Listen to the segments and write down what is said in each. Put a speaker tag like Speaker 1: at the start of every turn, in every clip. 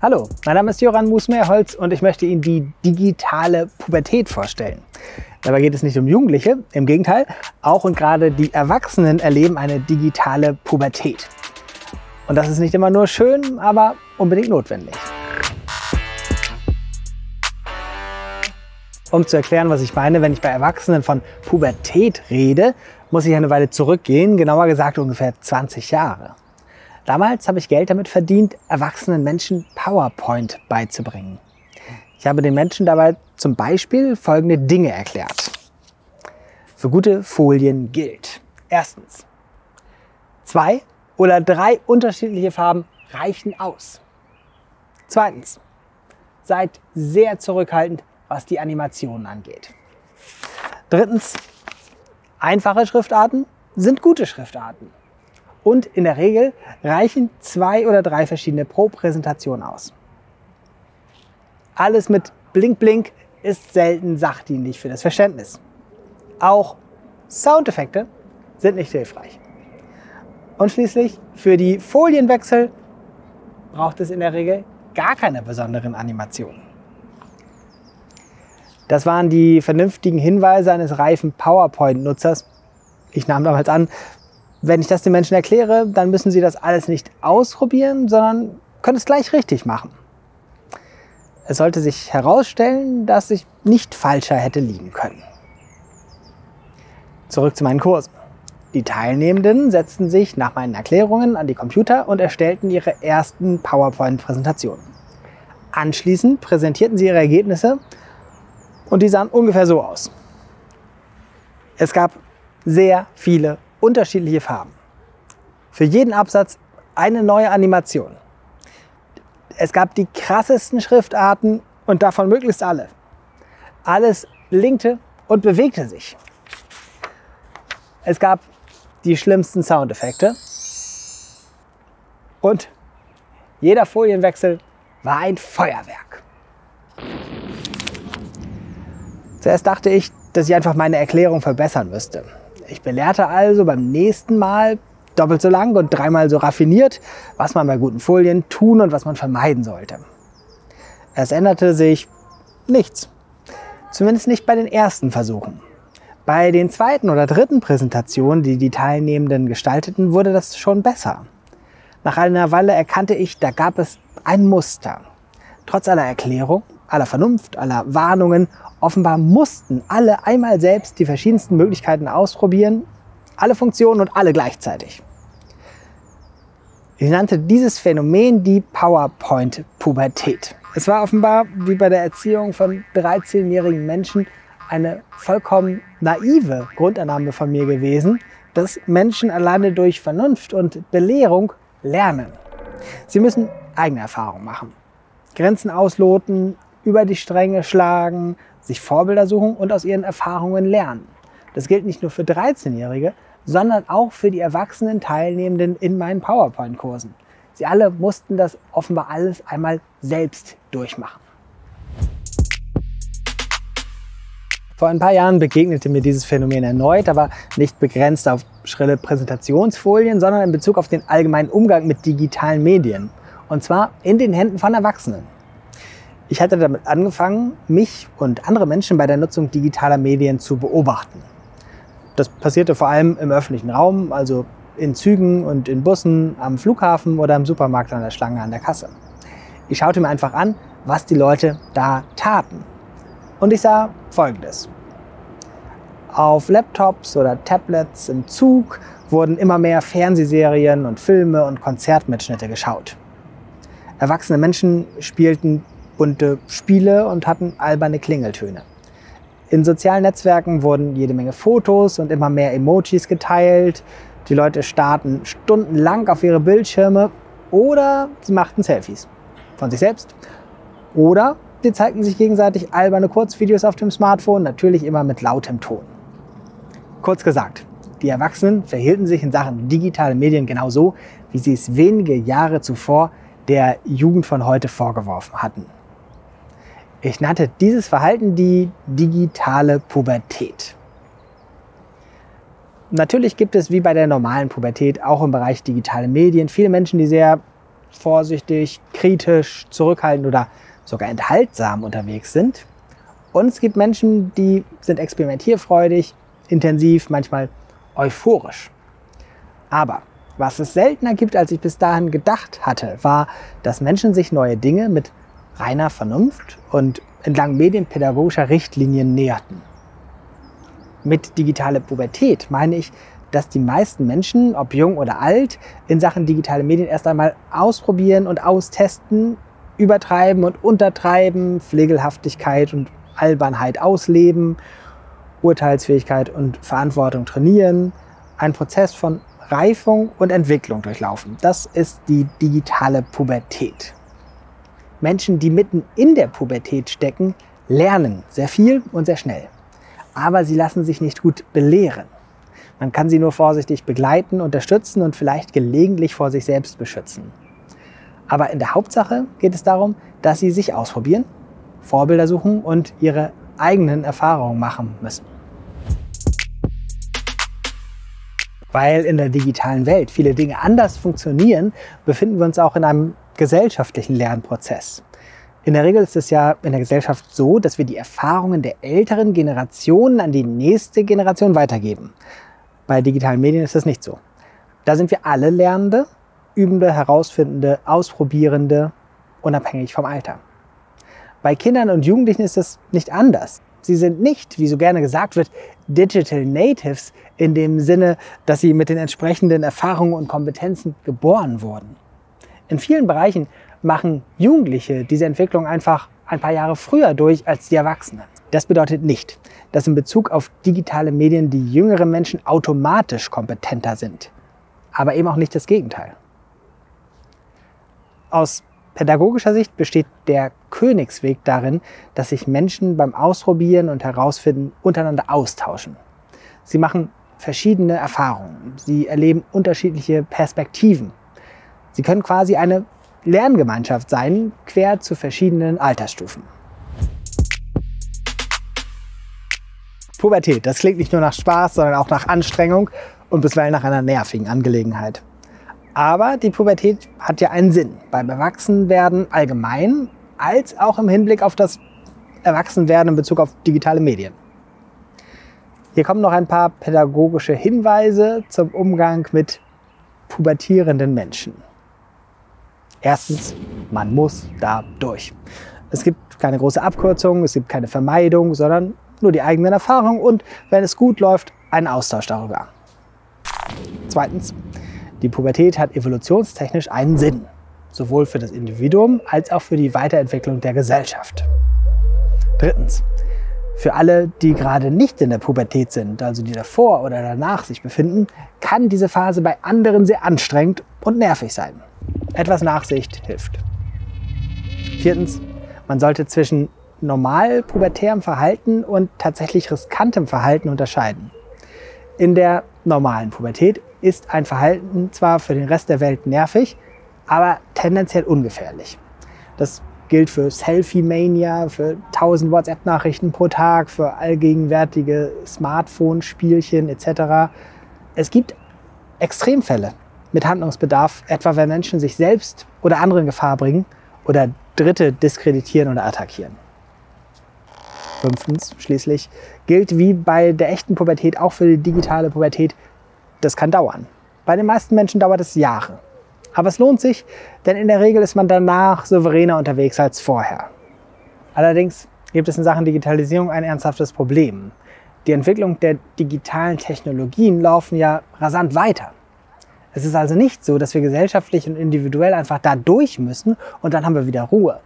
Speaker 1: Hallo, mein Name ist Joran Musmeerholz und ich möchte Ihnen die digitale Pubertät vorstellen. Dabei geht es nicht um Jugendliche, im Gegenteil, auch und gerade die Erwachsenen erleben eine digitale Pubertät. Und das ist nicht immer nur schön, aber unbedingt notwendig. Um zu erklären, was ich meine, wenn ich bei Erwachsenen von Pubertät rede, muss ich eine Weile zurückgehen, genauer gesagt ungefähr 20 Jahre. Damals habe ich Geld damit verdient, erwachsenen Menschen PowerPoint beizubringen. Ich habe den Menschen dabei zum Beispiel folgende Dinge erklärt. Für gute Folien gilt. Erstens, zwei oder drei unterschiedliche Farben reichen aus. Zweitens, seid sehr zurückhaltend, was die Animationen angeht. Drittens, einfache Schriftarten sind gute Schriftarten. Und in der Regel reichen zwei oder drei verschiedene pro Präsentation aus. Alles mit Blink Blink ist selten sachdienlich für das Verständnis. Auch Soundeffekte sind nicht hilfreich. Und schließlich für die Folienwechsel braucht es in der Regel gar keine besonderen Animationen. Das waren die vernünftigen Hinweise eines reifen PowerPoint-Nutzers. Ich nahm damals an, wenn ich das den Menschen erkläre, dann müssen sie das alles nicht ausprobieren, sondern können es gleich richtig machen. Es sollte sich herausstellen, dass ich nicht falscher hätte liegen können. Zurück zu meinen Kursen. Die Teilnehmenden setzten sich nach meinen Erklärungen an die Computer und erstellten ihre ersten PowerPoint-Präsentationen. Anschließend präsentierten sie ihre Ergebnisse und die sahen ungefähr so aus. Es gab sehr viele unterschiedliche Farben. Für jeden Absatz eine neue Animation. Es gab die krassesten Schriftarten und davon möglichst alle. Alles blinkte und bewegte sich. Es gab die schlimmsten Soundeffekte. Und jeder Folienwechsel war ein Feuerwerk. Zuerst dachte ich, dass ich einfach meine Erklärung verbessern müsste. Ich belehrte also beim nächsten Mal doppelt so lang und dreimal so raffiniert, was man bei guten Folien tun und was man vermeiden sollte. Es änderte sich nichts. Zumindest nicht bei den ersten Versuchen. Bei den zweiten oder dritten Präsentationen, die die Teilnehmenden gestalteten, wurde das schon besser. Nach einer Weile erkannte ich, da gab es ein Muster. Trotz aller Erklärung, aller Vernunft, aller Warnungen Offenbar mussten alle einmal selbst die verschiedensten Möglichkeiten ausprobieren, alle Funktionen und alle gleichzeitig. Ich nannte dieses Phänomen die PowerPoint-Pubertät. Es war offenbar, wie bei der Erziehung von 13-jährigen Menschen, eine vollkommen naive Grundannahme von mir gewesen, dass Menschen alleine durch Vernunft und Belehrung lernen. Sie müssen eigene Erfahrungen machen, Grenzen ausloten, über die Stränge schlagen, sich Vorbilder suchen und aus ihren Erfahrungen lernen. Das gilt nicht nur für 13-Jährige, sondern auch für die erwachsenen Teilnehmenden in meinen PowerPoint-Kursen. Sie alle mussten das offenbar alles einmal selbst durchmachen. Vor ein paar Jahren begegnete mir dieses Phänomen erneut, aber nicht begrenzt auf schrille Präsentationsfolien, sondern in Bezug auf den allgemeinen Umgang mit digitalen Medien. Und zwar in den Händen von Erwachsenen. Ich hatte damit angefangen, mich und andere Menschen bei der Nutzung digitaler Medien zu beobachten. Das passierte vor allem im öffentlichen Raum, also in Zügen und in Bussen, am Flughafen oder im Supermarkt an der Schlange an der Kasse. Ich schaute mir einfach an, was die Leute da taten. Und ich sah Folgendes. Auf Laptops oder Tablets im Zug wurden immer mehr Fernsehserien und Filme und Konzertmitschnitte geschaut. Erwachsene Menschen spielten bunte Spiele und hatten alberne Klingeltöne. In sozialen Netzwerken wurden jede Menge Fotos und immer mehr Emojis geteilt. Die Leute starrten stundenlang auf ihre Bildschirme oder sie machten Selfies von sich selbst. Oder sie zeigten sich gegenseitig alberne Kurzvideos auf dem Smartphone, natürlich immer mit lautem Ton. Kurz gesagt, die Erwachsenen verhielten sich in Sachen digitale Medien genauso, wie sie es wenige Jahre zuvor der Jugend von heute vorgeworfen hatten. Ich nannte dieses Verhalten die digitale Pubertät. Natürlich gibt es wie bei der normalen Pubertät auch im Bereich digitale Medien viele Menschen, die sehr vorsichtig, kritisch, zurückhaltend oder sogar enthaltsam unterwegs sind. Und es gibt Menschen, die sind experimentierfreudig, intensiv, manchmal euphorisch. Aber was es seltener gibt, als ich bis dahin gedacht hatte, war, dass Menschen sich neue Dinge mit reiner Vernunft und entlang medienpädagogischer Richtlinien näherten. Mit digitaler Pubertät meine ich, dass die meisten Menschen, ob jung oder alt, in Sachen digitale Medien erst einmal ausprobieren und austesten, übertreiben und untertreiben, Pflegelhaftigkeit und Albernheit ausleben, Urteilsfähigkeit und Verantwortung trainieren, ein Prozess von Reifung und Entwicklung durchlaufen. Das ist die digitale Pubertät. Menschen, die mitten in der Pubertät stecken, lernen sehr viel und sehr schnell. Aber sie lassen sich nicht gut belehren. Man kann sie nur vorsichtig begleiten, unterstützen und vielleicht gelegentlich vor sich selbst beschützen. Aber in der Hauptsache geht es darum, dass sie sich ausprobieren, Vorbilder suchen und ihre eigenen Erfahrungen machen müssen. Weil in der digitalen Welt viele Dinge anders funktionieren, befinden wir uns auch in einem gesellschaftlichen Lernprozess. In der Regel ist es ja in der Gesellschaft so, dass wir die Erfahrungen der älteren Generationen an die nächste Generation weitergeben. Bei digitalen Medien ist das nicht so. Da sind wir alle Lernende, Übende, Herausfindende, Ausprobierende, unabhängig vom Alter. Bei Kindern und Jugendlichen ist das nicht anders. Sie sind nicht, wie so gerne gesagt wird, Digital Natives in dem Sinne, dass sie mit den entsprechenden Erfahrungen und Kompetenzen geboren wurden. In vielen Bereichen machen Jugendliche diese Entwicklung einfach ein paar Jahre früher durch als die Erwachsenen. Das bedeutet nicht, dass in Bezug auf digitale Medien die jüngeren Menschen automatisch kompetenter sind, aber eben auch nicht das Gegenteil. Aus pädagogischer Sicht besteht der Königsweg darin, dass sich Menschen beim Ausprobieren und Herausfinden untereinander austauschen. Sie machen verschiedene Erfahrungen, sie erleben unterschiedliche Perspektiven. Sie können quasi eine Lerngemeinschaft sein, quer zu verschiedenen Altersstufen. Pubertät, das klingt nicht nur nach Spaß, sondern auch nach Anstrengung und bisweilen nach einer nervigen Angelegenheit. Aber die Pubertät hat ja einen Sinn. Beim Erwachsenwerden allgemein, als auch im Hinblick auf das Erwachsenwerden in Bezug auf digitale Medien. Hier kommen noch ein paar pädagogische Hinweise zum Umgang mit pubertierenden Menschen. Erstens, man muss da durch. Es gibt keine große Abkürzung, es gibt keine Vermeidung, sondern nur die eigenen Erfahrungen und wenn es gut läuft, einen Austausch darüber. Zweitens, die Pubertät hat evolutionstechnisch einen Sinn, sowohl für das Individuum als auch für die Weiterentwicklung der Gesellschaft. Drittens, für alle, die gerade nicht in der Pubertät sind, also die davor oder danach sich befinden, kann diese Phase bei anderen sehr anstrengend und nervig sein. Etwas Nachsicht hilft. Viertens, man sollte zwischen normal pubertärem Verhalten und tatsächlich riskantem Verhalten unterscheiden. In der normalen Pubertät ist ein Verhalten zwar für den Rest der Welt nervig, aber tendenziell ungefährlich. Das gilt für Selfie-Mania, für 1000 WhatsApp-Nachrichten pro Tag, für allgegenwärtige Smartphone-Spielchen etc. Es gibt Extremfälle mit Handlungsbedarf, etwa wenn Menschen sich selbst oder andere in Gefahr bringen oder Dritte diskreditieren oder attackieren. Fünftens schließlich gilt wie bei der echten Pubertät auch für die digitale Pubertät, das kann dauern. Bei den meisten Menschen dauert es Jahre. Aber es lohnt sich, denn in der Regel ist man danach souveräner unterwegs als vorher. Allerdings gibt es in Sachen Digitalisierung ein ernsthaftes Problem. Die Entwicklung der digitalen Technologien laufen ja rasant weiter. Es ist also nicht so, dass wir gesellschaftlich und individuell einfach da durch müssen und dann haben wir wieder Ruhe.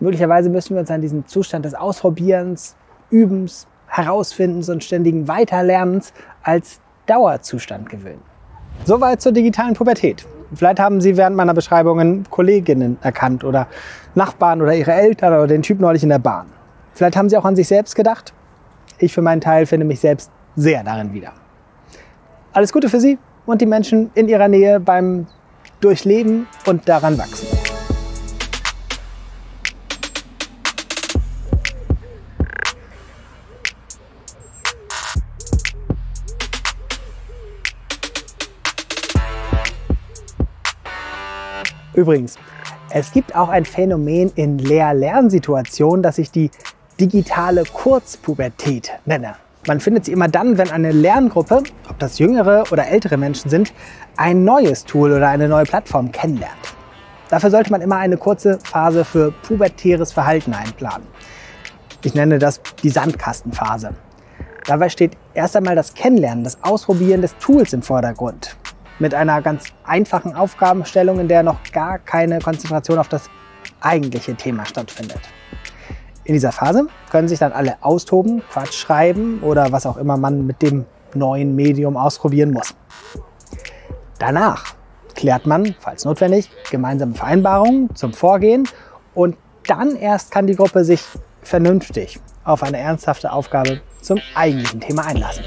Speaker 1: Möglicherweise müssen wir uns an diesen Zustand des Ausprobierens, Übens, Herausfindens und ständigen Weiterlernens als Dauerzustand gewöhnen. Soweit zur digitalen Pubertät. Vielleicht haben Sie während meiner Beschreibungen Kolleginnen erkannt oder Nachbarn oder Ihre Eltern oder den Typ neulich in der Bahn. Vielleicht haben Sie auch an sich selbst gedacht. Ich für meinen Teil finde mich selbst sehr darin wieder. Alles Gute für Sie und die Menschen in Ihrer Nähe beim Durchleben und daran wachsen. Übrigens, es gibt auch ein Phänomen in Lehr-Lernsituationen, das ich die digitale Kurzpubertät nenne. Man findet sie immer dann, wenn eine Lerngruppe, ob das jüngere oder ältere Menschen sind, ein neues Tool oder eine neue Plattform kennenlernt. Dafür sollte man immer eine kurze Phase für pubertäres Verhalten einplanen. Ich nenne das die Sandkastenphase. Dabei steht erst einmal das Kennenlernen, das Ausprobieren des Tools im Vordergrund. Mit einer ganz einfachen Aufgabenstellung, in der noch gar keine Konzentration auf das eigentliche Thema stattfindet. In dieser Phase können sich dann alle austoben, Quatsch schreiben oder was auch immer man mit dem neuen Medium ausprobieren muss. Danach klärt man, falls notwendig, gemeinsame Vereinbarungen zum Vorgehen und dann erst kann die Gruppe sich vernünftig auf eine ernsthafte Aufgabe zum eigentlichen Thema einlassen.